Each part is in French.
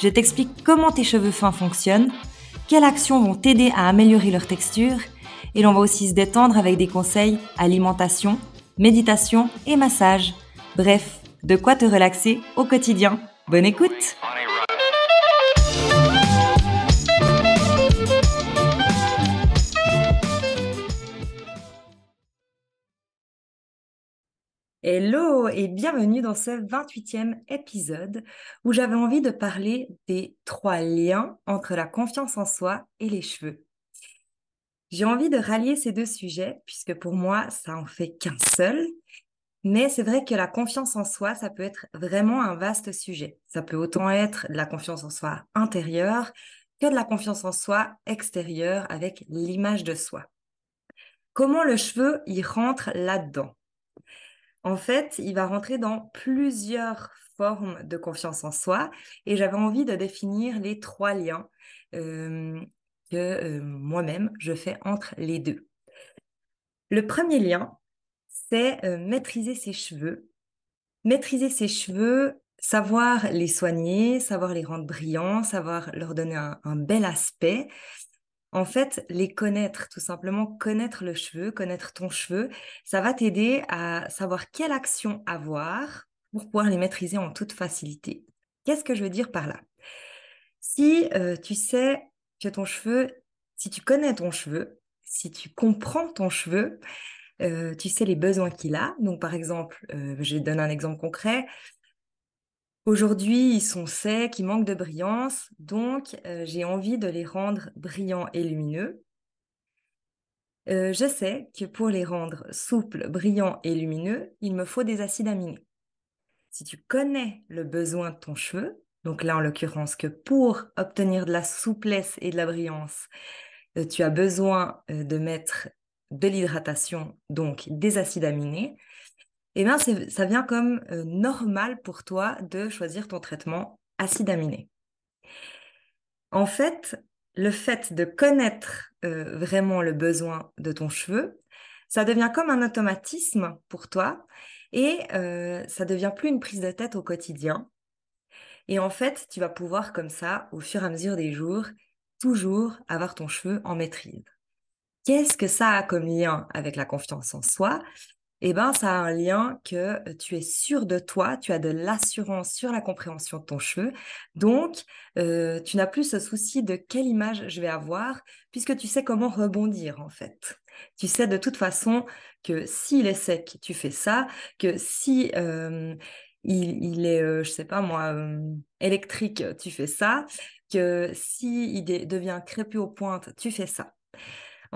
je t'explique comment tes cheveux fins fonctionnent, quelles actions vont t'aider à améliorer leur texture, et l'on va aussi se détendre avec des conseils alimentation, méditation et massage. Bref, de quoi te relaxer au quotidien. Bonne écoute Hello et bienvenue dans ce 28e épisode où j'avais envie de parler des trois liens entre la confiance en soi et les cheveux. J'ai envie de rallier ces deux sujets puisque pour moi, ça en fait qu'un seul. Mais c'est vrai que la confiance en soi, ça peut être vraiment un vaste sujet. Ça peut autant être de la confiance en soi intérieure que de la confiance en soi extérieure avec l'image de soi. Comment le cheveu y rentre là-dedans? En fait, il va rentrer dans plusieurs formes de confiance en soi et j'avais envie de définir les trois liens que moi-même je fais entre les deux. Le premier lien, c'est maîtriser ses cheveux. Maîtriser ses cheveux, savoir les soigner, savoir les rendre brillants, savoir leur donner un bel aspect, en fait, les connaître, tout simplement connaître le cheveu, connaître ton cheveu, ça va t'aider à savoir quelle action avoir pour pouvoir les maîtriser en toute facilité. Qu'est-ce que je veux dire par là? Si euh, tu sais que ton cheveu, si tu connais ton cheveu, si tu comprends ton cheveu, euh, tu sais les besoins qu'il a. Donc, par exemple, euh, je donner un exemple concret. Aujourd'hui, ils sont secs, ils manquent de brillance, donc euh, j'ai envie de les rendre brillants et lumineux. Euh, je sais que pour les rendre souples, brillants et lumineux, il me faut des acides aminés. Si tu connais le besoin de ton cheveu, donc là en l'occurrence que pour obtenir de la souplesse et de la brillance, euh, tu as besoin de mettre de l'hydratation, donc des acides aminés, eh bien, ça vient comme euh, normal pour toi de choisir ton traitement acide aminé. En fait, le fait de connaître euh, vraiment le besoin de ton cheveu, ça devient comme un automatisme pour toi et euh, ça devient plus une prise de tête au quotidien. Et en fait, tu vas pouvoir comme ça, au fur et à mesure des jours, toujours avoir ton cheveu en maîtrise. Qu'est-ce que ça a comme lien avec la confiance en soi? Eh ben, ça a un lien que tu es sûr de toi, tu as de l'assurance sur la compréhension de ton cheveu. Donc, tu n'as plus ce souci de quelle image je vais avoir, puisque tu sais comment rebondir en fait. Tu sais de toute façon que s'il est sec, tu fais ça, que si il, est, je sais pas moi, électrique, tu fais ça, que si il devient crépus aux pointes, tu fais ça.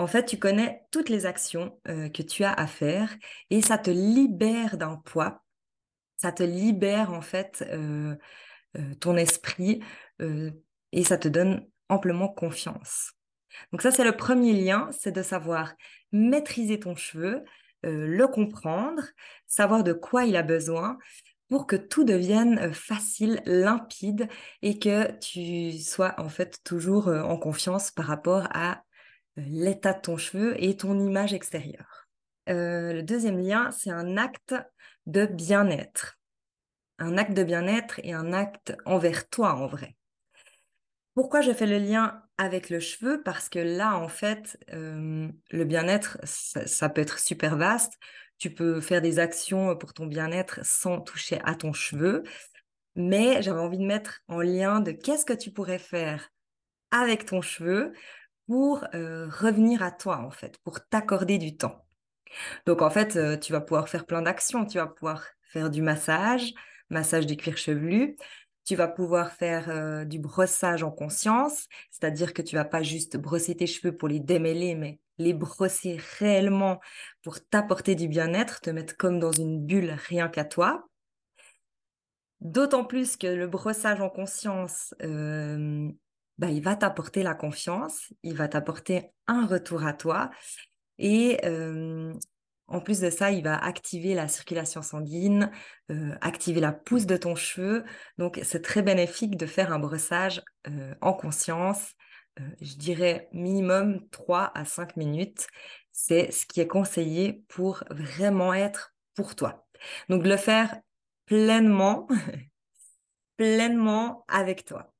En fait, tu connais toutes les actions euh, que tu as à faire et ça te libère d'un poids. Ça te libère en fait euh, euh, ton esprit et ça te donne amplement confiance. Donc ça, c'est le premier lien, c'est de savoir maîtriser ton cheveu, le comprendre, savoir de quoi il a besoin pour que tout devienne facile, limpide et que tu sois en fait toujours en confiance par rapport à l'état de ton cheveu et ton image extérieure. Euh, le deuxième lien, c'est un acte de bien-être. Un acte de bien-être et un acte envers toi en vrai. Pourquoi je fais le lien avec le cheveu? Parce que là, en fait, euh, le bien-être, ça, peut être super vaste. Tu peux faire des actions pour ton bien-être sans toucher à ton cheveu. Mais j'avais envie de mettre en lien de qu'est-ce que tu pourrais faire avec ton cheveu pour revenir à toi, en fait, pour t'accorder du temps. Donc, en fait, tu vas pouvoir faire plein d'actions. Tu vas pouvoir faire du massage, massage du cuir chevelu. Tu vas pouvoir faire du brossage en conscience, c'est-à-dire que tu vas pas juste brosser tes cheveux pour les démêler, mais les brosser réellement pour t'apporter du bien-être, te mettre comme dans une bulle rien qu'à toi. D'autant plus que le brossage en conscience bah, il va t'apporter la confiance, il va t'apporter un retour à toi. Et en plus de ça, il va activer la circulation sanguine, activer la pousse de ton cheveu. Donc, c'est très bénéfique de faire un brossage en conscience. je dirais minimum 3 à 5 minutes. C'est ce qui est conseillé pour vraiment être pour toi. Donc, le faire pleinement, pleinement avec toi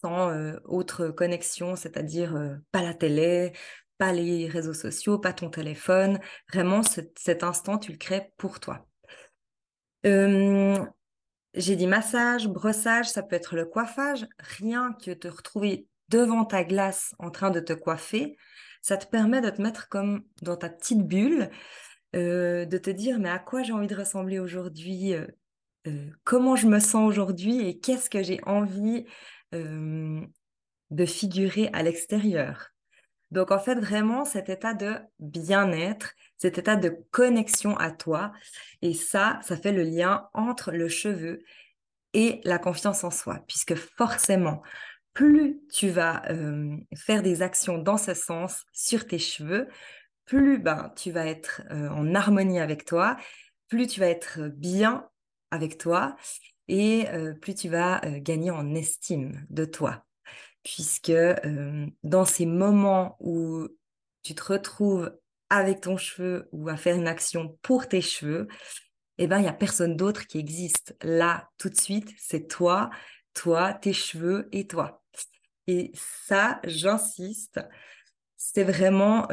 sans autre connexion, c'est-à-dire pas la télé, pas les réseaux sociaux, pas ton téléphone. Vraiment, cet instant, tu le crées pour toi. J'ai dit massage, brossage, ça peut être le coiffage. Rien que te retrouver devant ta glace en train de te coiffer, ça te permet de te mettre comme dans ta petite bulle, de te dire mais à quoi j'ai envie de ressembler aujourd'hui, comment je me sens aujourd'hui et qu'est-ce que j'ai envie de figurer à l'extérieur. Donc en fait, vraiment, cet état de bien-être, cet état de connexion à toi, et ça, ça fait le lien entre le cheveu et la confiance en soi, puisque forcément, plus tu vas faire des actions dans ce sens sur tes cheveux, plus ben, tu vas être en harmonie avec toi, plus tu vas être bien avec toi, et plus tu vas gagner en estime de toi puisque dans ces moments où tu te retrouves avec ton cheveu ou à faire une action pour tes cheveux, eh ben, il n'y a personne d'autre qui existe. Là, tout de suite, c'est toi, toi, tes cheveux et toi. Et ça, j'insiste, c'est vraiment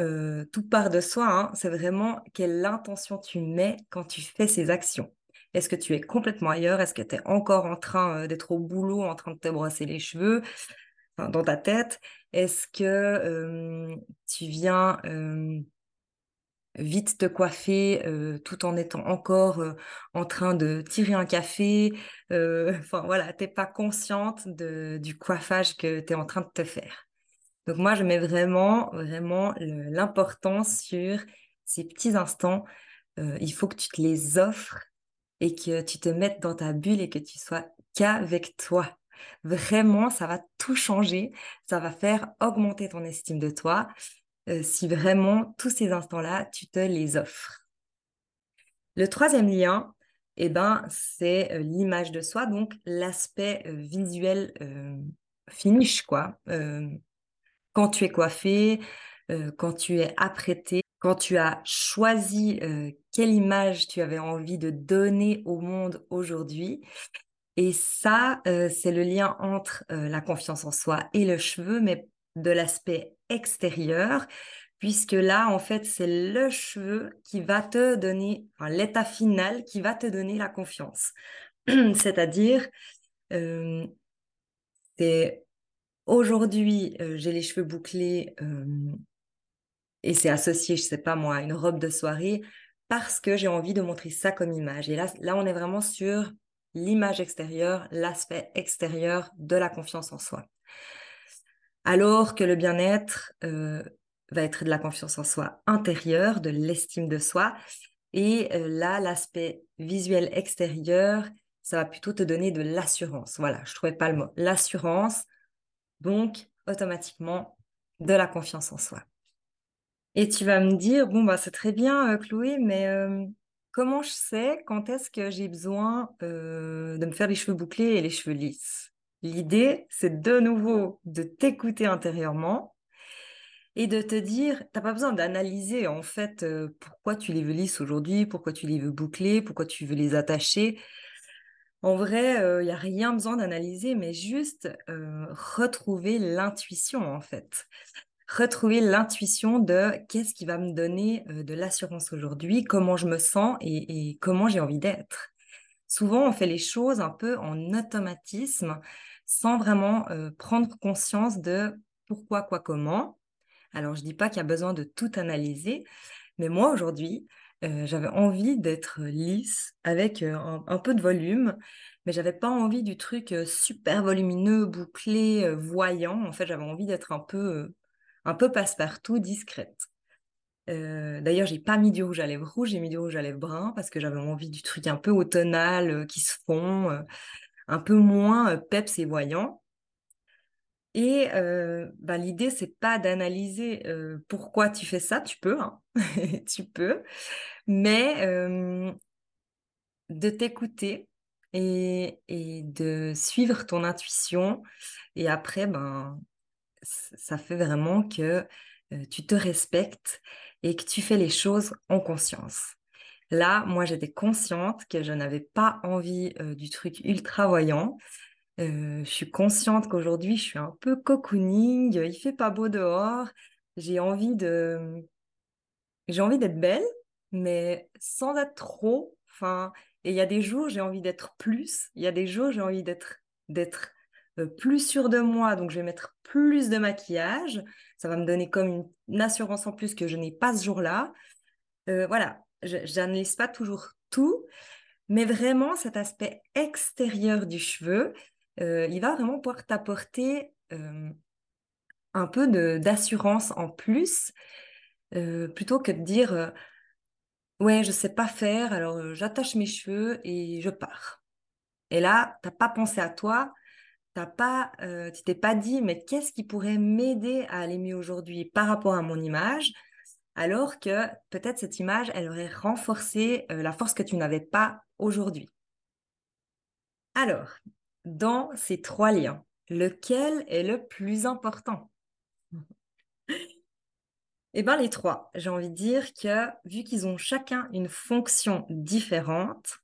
tout part de soi. Hein. c'est vraiment quelle intention tu mets quand tu fais ces actions. Est-ce que tu es complètement ailleurs? Est-ce que tu es encore en train d'être au boulot, en train de te brosser les cheveux dans ta tête? Est-ce que tu viens vite te coiffer tout en étant encore en train de tirer un café Enfin voilà, tu n'es pas consciente du coiffage que tu es en train de te faire? Donc moi, je mets vraiment, vraiment l'importance sur ces petits instants. il faut que tu te les offres et que tu te mettes dans ta bulle et que tu sois qu'avec toi. Vraiment, ça va tout changer. Ça va faire augmenter ton estime de toi euh, si vraiment tous ces instants-là, tu te les offres. Le troisième lien, eh ben, c'est euh, l'image de soi, donc l'aspect euh, visuel finish, quoi. quand tu es coiffé, quand tu es apprêté, quand tu as choisi quelle image tu avais envie de donner au monde aujourd'hui, et ça, euh, c'est le lien entre euh, la confiance en soi et le cheveu, mais de l'aspect extérieur, puisque là, en fait, c'est le cheveu qui va te donner, l'état final qui va te donner la confiance. C'est-à-dire, euh, c'est aujourd'hui, j'ai les cheveux bouclés et c'est associé, je sais pas moi, à une robe de soirée parce que j'ai envie de montrer ça comme image. Et là, là, on est vraiment sur l'image extérieure, l'aspect extérieur de la confiance en soi. Alors que le bien-être euh, va être de la confiance en soi intérieure, de l'estime de soi. Et euh, là, l'aspect visuel extérieur, ça va plutôt te donner de l'assurance. Voilà, je ne trouvais pas le mot. L'assurance, donc automatiquement de la confiance en soi. Et tu vas me dire, bon, bah, c'est très bien, euh, Chloé, mais Comment je sais quand est-ce que j'ai besoin euh, de me faire les cheveux bouclés et les cheveux lisses? L'idée, c'est de nouveau de t'écouter intérieurement et de te dire, tu n'as pas besoin d'analyser en fait euh, pourquoi tu les veux lisses aujourd'hui, pourquoi tu les veux boucler, pourquoi tu veux les attacher. En vrai, il euh, n'y a rien besoin d'analyser, mais juste retrouver l'intuition en fait retrouver l'intuition de qu'est-ce qui va me donner euh, de l'assurance aujourd'hui, comment je me sens et, comment j'ai envie d'être. Souvent, on fait les choses un peu en automatisme sans vraiment euh, prendre conscience de pourquoi, quoi, comment. Alors, je ne dis pas qu'il y a besoin de tout analyser, mais moi, aujourd'hui, euh, j'avais envie d'être lisse avec un, peu de volume, mais j'avais pas envie du truc super volumineux, bouclé, voyant. En fait, j'avais envie d'être un peu un peu passe-partout, discrète. Euh, D'ailleurs, j'ai pas mis du rouge à lèvres rouge, j'ai mis du rouge à lèvres brun parce que j'avais envie du truc un peu automnal euh, qui se fond, euh, un peu moins euh, peps et voyant. Et bah, l'idée, c'est pas d'analyser pourquoi tu fais ça, tu peux, hein. tu peux, mais de t'écouter et, et, de suivre ton intuition. Et après, ben, ça fait vraiment que tu te respectes et que tu fais les choses en conscience. Là, moi, j'étais consciente que je n'avais pas envie du truc ultra voyant je suis consciente qu'aujourd'hui, je suis un peu cocooning, il fait pas beau dehors, j'ai envie de... J'ai envie d'être belle, mais sans être trop. Enfin, et il y a des jours, j'ai envie d'être plus. Il y a des jours, j'ai envie d'être d'être plus sûre de moi, donc je vais mettre plus de maquillage. Ça va me donner comme une, assurance en plus que je n'ai pas ce jour-là. voilà, j'analyse pas toujours tout, mais vraiment cet aspect extérieur du cheveu, euh, il va vraiment pouvoir t'apporter euh, un peu d'assurance en plus, euh, plutôt que de dire ouais, je sais pas faire, alors j'attache mes cheveux et je pars. Et là, t'as pas pensé à toi, t'as pas, tu t'es pas dit mais qu'est-ce qui pourrait m'aider à aller mieux aujourd'hui par rapport à mon image, alors que peut-être cette image, elle aurait renforcé la force que tu n'avais pas aujourd'hui. Alors, dans ces trois liens, lequel est le plus important? Eh bien, les trois. J'ai envie de dire que vu qu'ils ont chacun une fonction différente,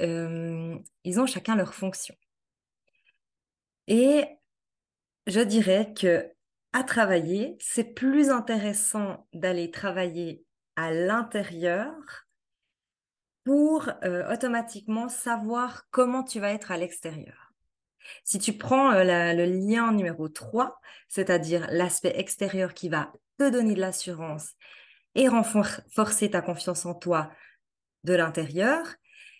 euh, ils ont chacun leur fonction. Et je dirais que à travailler, c'est plus intéressant d'aller travailler à l'intérieur pour euh, automatiquement savoir comment tu vas être à l'extérieur. Si tu prends euh, le lien numéro 3, c'est-à-dire l'aspect extérieur qui va te donner de l'assurance et renforcer ta confiance en toi de l'intérieur,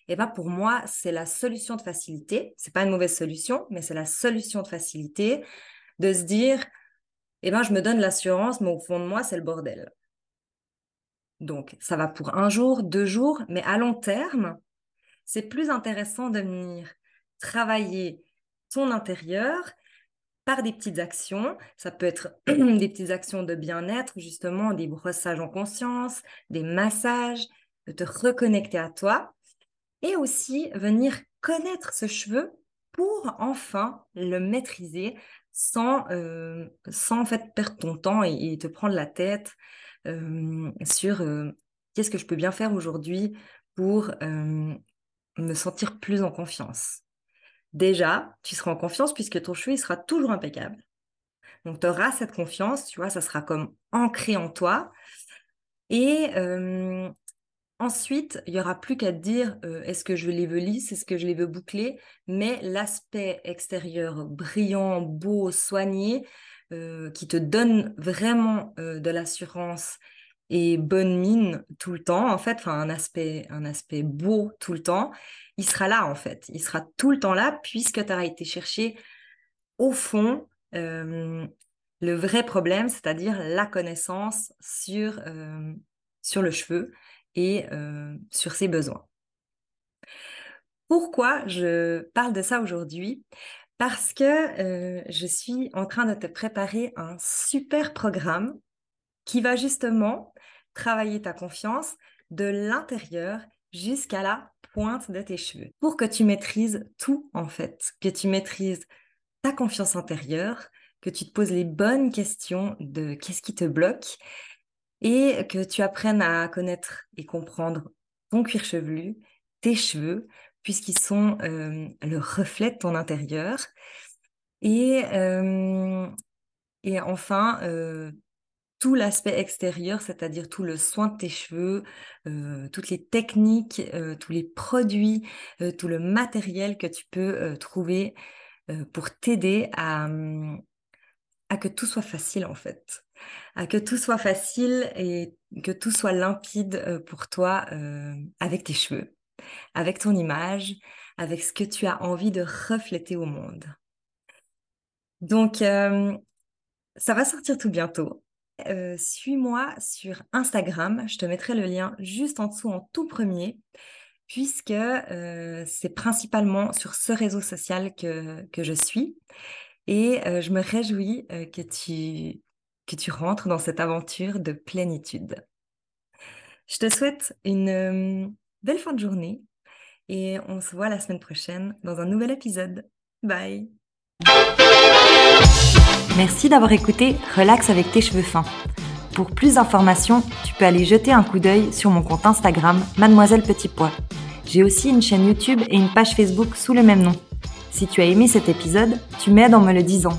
eh ben pour moi, c'est la solution de facilité. C'est pas une mauvaise solution, mais c'est la solution de facilité de se dire, eh ben je me donne l'assurance, mais au fond de moi, c'est le bordel. Donc, ça va pour un jour, deux jours, mais à long terme, c'est plus intéressant de venir travailler ton intérieur par des petites actions. Ça peut être des petites actions de bien-être, justement, des brossages en conscience, des massages, de te reconnecter à toi et aussi venir connaître ce cheveu pour enfin le maîtriser sans, euh, sans en fait perdre ton temps et, te prendre la tête euh, sur euh, qu'est-ce que je peux bien faire aujourd'hui pour me sentir plus en confiance déjà, tu seras en confiance puisque ton cheveu, il sera toujours impeccable. Donc, tu auras cette confiance, tu vois, ça sera comme ancré en toi. Et ensuite, il n'y aura plus qu'à dire euh, est-ce que je les veux lisses, est-ce que je les veux boucler Mais l'aspect extérieur brillant, beau, soigné, euh, qui te donne vraiment de l'assurance et bonne mine tout le temps, en fait, enfin un aspect, un aspect beau tout le temps, il sera là en fait. Il sera tout le temps là puisque tu as été chercher au fond euh, le vrai problème, c'est-à-dire la connaissance sur, euh, sur le cheveu et euh, sur ses besoins. Pourquoi je parle de ça aujourd'hui? Parce que je suis en train de te préparer un super programme qui va justement travailler ta confiance de l'intérieur jusqu'à la pointe de tes cheveux pour que tu maîtrises tout en fait, que tu maîtrises ta confiance intérieure, que tu te poses les bonnes questions de qu'est-ce qui te bloque et que tu apprennes à connaître et comprendre ton cuir chevelu, tes cheveux, puisqu'ils sont euh, le reflet de ton intérieur. Et, euh, enfin, euh, tout l'aspect extérieur, c'est-à-dire tout le soin de tes cheveux, toutes les techniques, tous les produits, tout le matériel que tu peux trouver pour t'aider à, à que tout soit facile en fait, à que tout soit facile et que tout soit limpide pour toi avec tes cheveux, avec ton image, avec ce que tu as envie de refléter au monde. Donc, ça va sortir tout bientôt. Euh, suis-moi sur Instagram. Je te mettrai le lien juste en dessous en tout premier, puisque euh, c'est principalement sur ce réseau social que, que je suis. et je me réjouis que, tu, que tu rentres dans cette aventure de plénitude. Je te souhaite une belle fin de journée et on se voit la semaine prochaine dans un nouvel épisode. Bye Merci d'avoir écouté Relax avec tes cheveux fins. Pour plus d'informations, tu peux aller jeter un coup d'œil sur mon compte Instagram Mademoiselle Petit Pois. J'ai aussi une chaîne YouTube et une page Facebook sous le même nom. Si tu as aimé cet épisode, tu m'aides en me le disant.